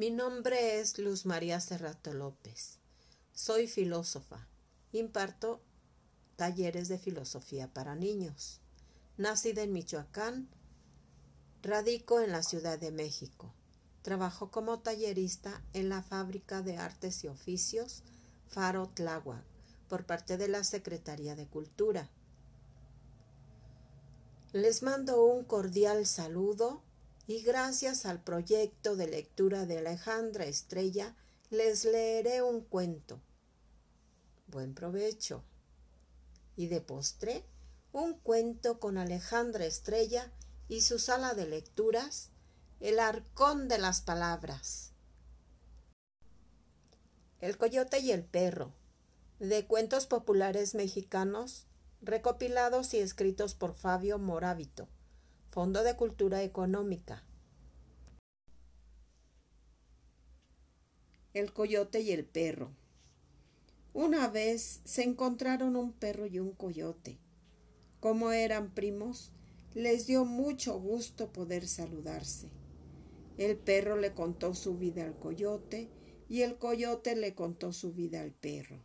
Mi nombre es Luz María Cerrato López. Soy filósofa. Imparto talleres de filosofía para niños. Nacida en Michoacán, radico en la Ciudad de México. Trabajo como tallerista en la Fábrica de Artes y Oficios Faro Tláhuac por parte de la Secretaría de Cultura. Les mando un cordial saludo y gracias al proyecto de lectura de Alejandra Estrella les leeré un cuento. Buen provecho. Y de postre, un cuento con Alejandra Estrella y su sala de lecturas, El Arcón de las Palabras. El Coyote y el Perro, de cuentos populares mexicanos, recopilados y escritos por Fabio Morábito. Fondo de Cultura Económica. El coyote y el perro. Una vez se encontraron un perro y un coyote. Como eran primos, les dio mucho gusto poder saludarse. El perro le contó su vida al coyote y el coyote le contó su vida al perro.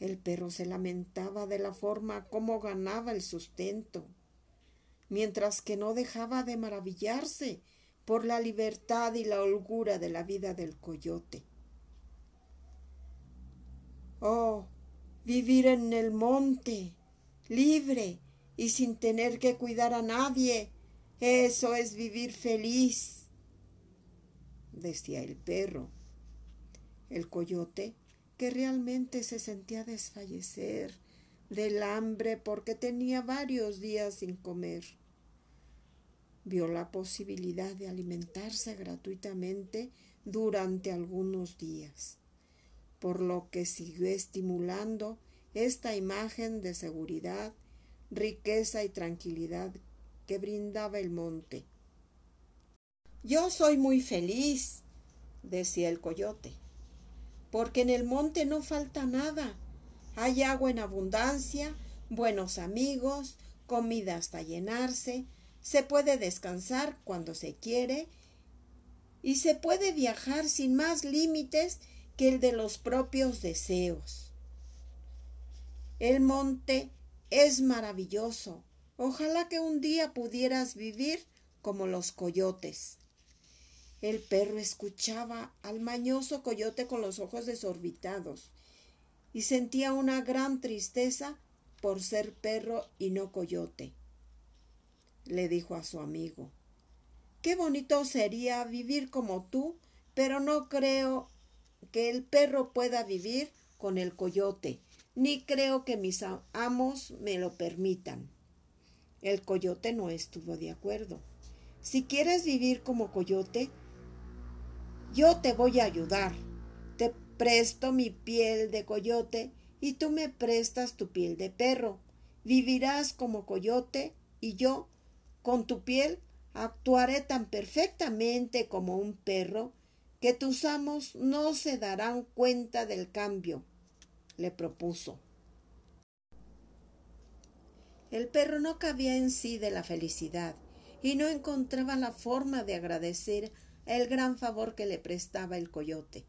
El perro se lamentaba de la forma como ganaba el sustento mientras que no dejaba de maravillarse por la libertad y la holgura de la vida del coyote. Oh, vivir en el monte, libre y sin tener que cuidar a nadie, eso es vivir feliz, decía el perro. El coyote, que realmente se sentía desfallecer, del hambre porque tenía varios días sin comer. Vio la posibilidad de alimentarse gratuitamente durante algunos días, por lo que siguió estimulando esta imagen de seguridad, riqueza y tranquilidad que brindaba el monte. Yo soy muy feliz, decía el coyote, porque en el monte no falta nada hay agua en abundancia, buenos amigos, comida hasta llenarse, se puede descansar cuando se quiere y se puede viajar sin más límites que el de los propios deseos. El monte es maravilloso. Ojalá que un día pudieras vivir como los coyotes. El perro escuchaba al mañoso coyote con los ojos desorbitados y sentía una gran tristeza por ser perro y no coyote. Le dijo a su amigo Qué bonito sería vivir como tú, pero no creo que el perro pueda vivir con el coyote, ni creo que mis amos me lo permitan. El coyote no estuvo de acuerdo. Si quieres vivir como coyote, yo te voy a ayudar, presto mi piel de coyote y tú me prestas tu piel de perro. Vivirás como coyote y yo, con tu piel, actuaré tan perfectamente como un perro que tus amos no se darán cuenta del cambio, le propuso. El perro no cabía en sí de la felicidad y no encontraba la forma de agradecer el gran favor que le prestaba el coyote.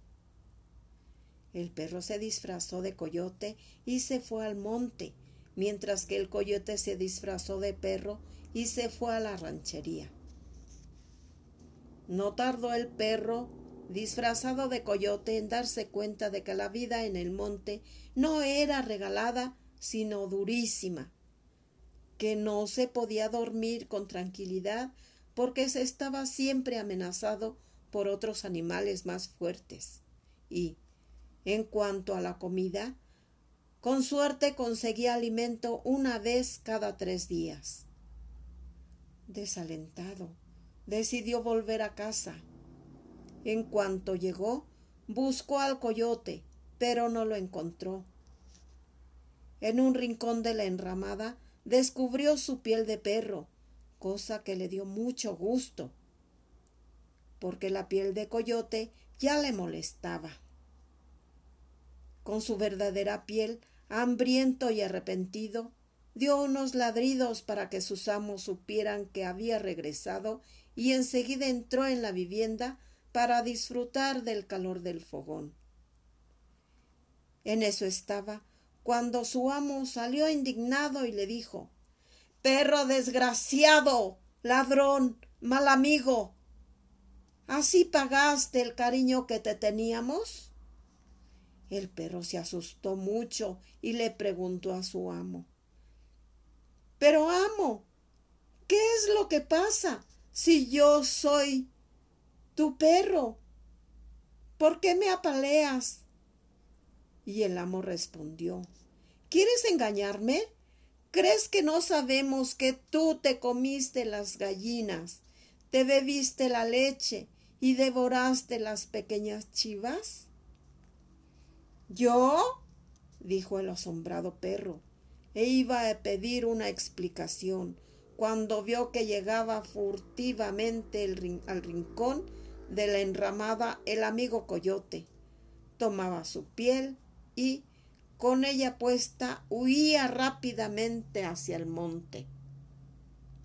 El perro se disfrazó de coyote y se fue al monte, mientras que el coyote se disfrazó de perro y se fue a la ranchería. No tardó el perro, disfrazado de coyote, en darse cuenta de que la vida en el monte no era regalada, sino durísima, que no se podía dormir con tranquilidad porque se estaba siempre amenazado por otros animales más fuertes y, en cuanto a la comida, con suerte conseguía alimento una vez cada tres días. Desalentado, decidió volver a casa. En cuanto llegó, buscó al coyote, pero no lo encontró. En un rincón de la enramada descubrió su piel de perro, cosa que le dio mucho gusto, porque la piel de coyote ya le molestaba con su verdadera piel, hambriento y arrepentido, dio unos ladridos para que sus amos supieran que había regresado y enseguida entró en la vivienda para disfrutar del calor del fogón. En eso estaba cuando su amo salió indignado y le dijo Perro desgraciado, ladrón, mal amigo. ¿Así pagaste el cariño que te teníamos? El perro se asustó mucho y le preguntó a su amo Pero amo, ¿qué es lo que pasa si yo soy tu perro? ¿Por qué me apaleas? Y el amo respondió ¿Quieres engañarme? ¿Crees que no sabemos que tú te comiste las gallinas, te bebiste la leche y devoraste las pequeñas chivas? ¿Yo? dijo el asombrado perro, e iba a pedir una explicación cuando vio que llegaba furtivamente al rincón de la enramada el amigo coyote. Tomaba su piel y, con ella puesta, huía rápidamente hacia el monte.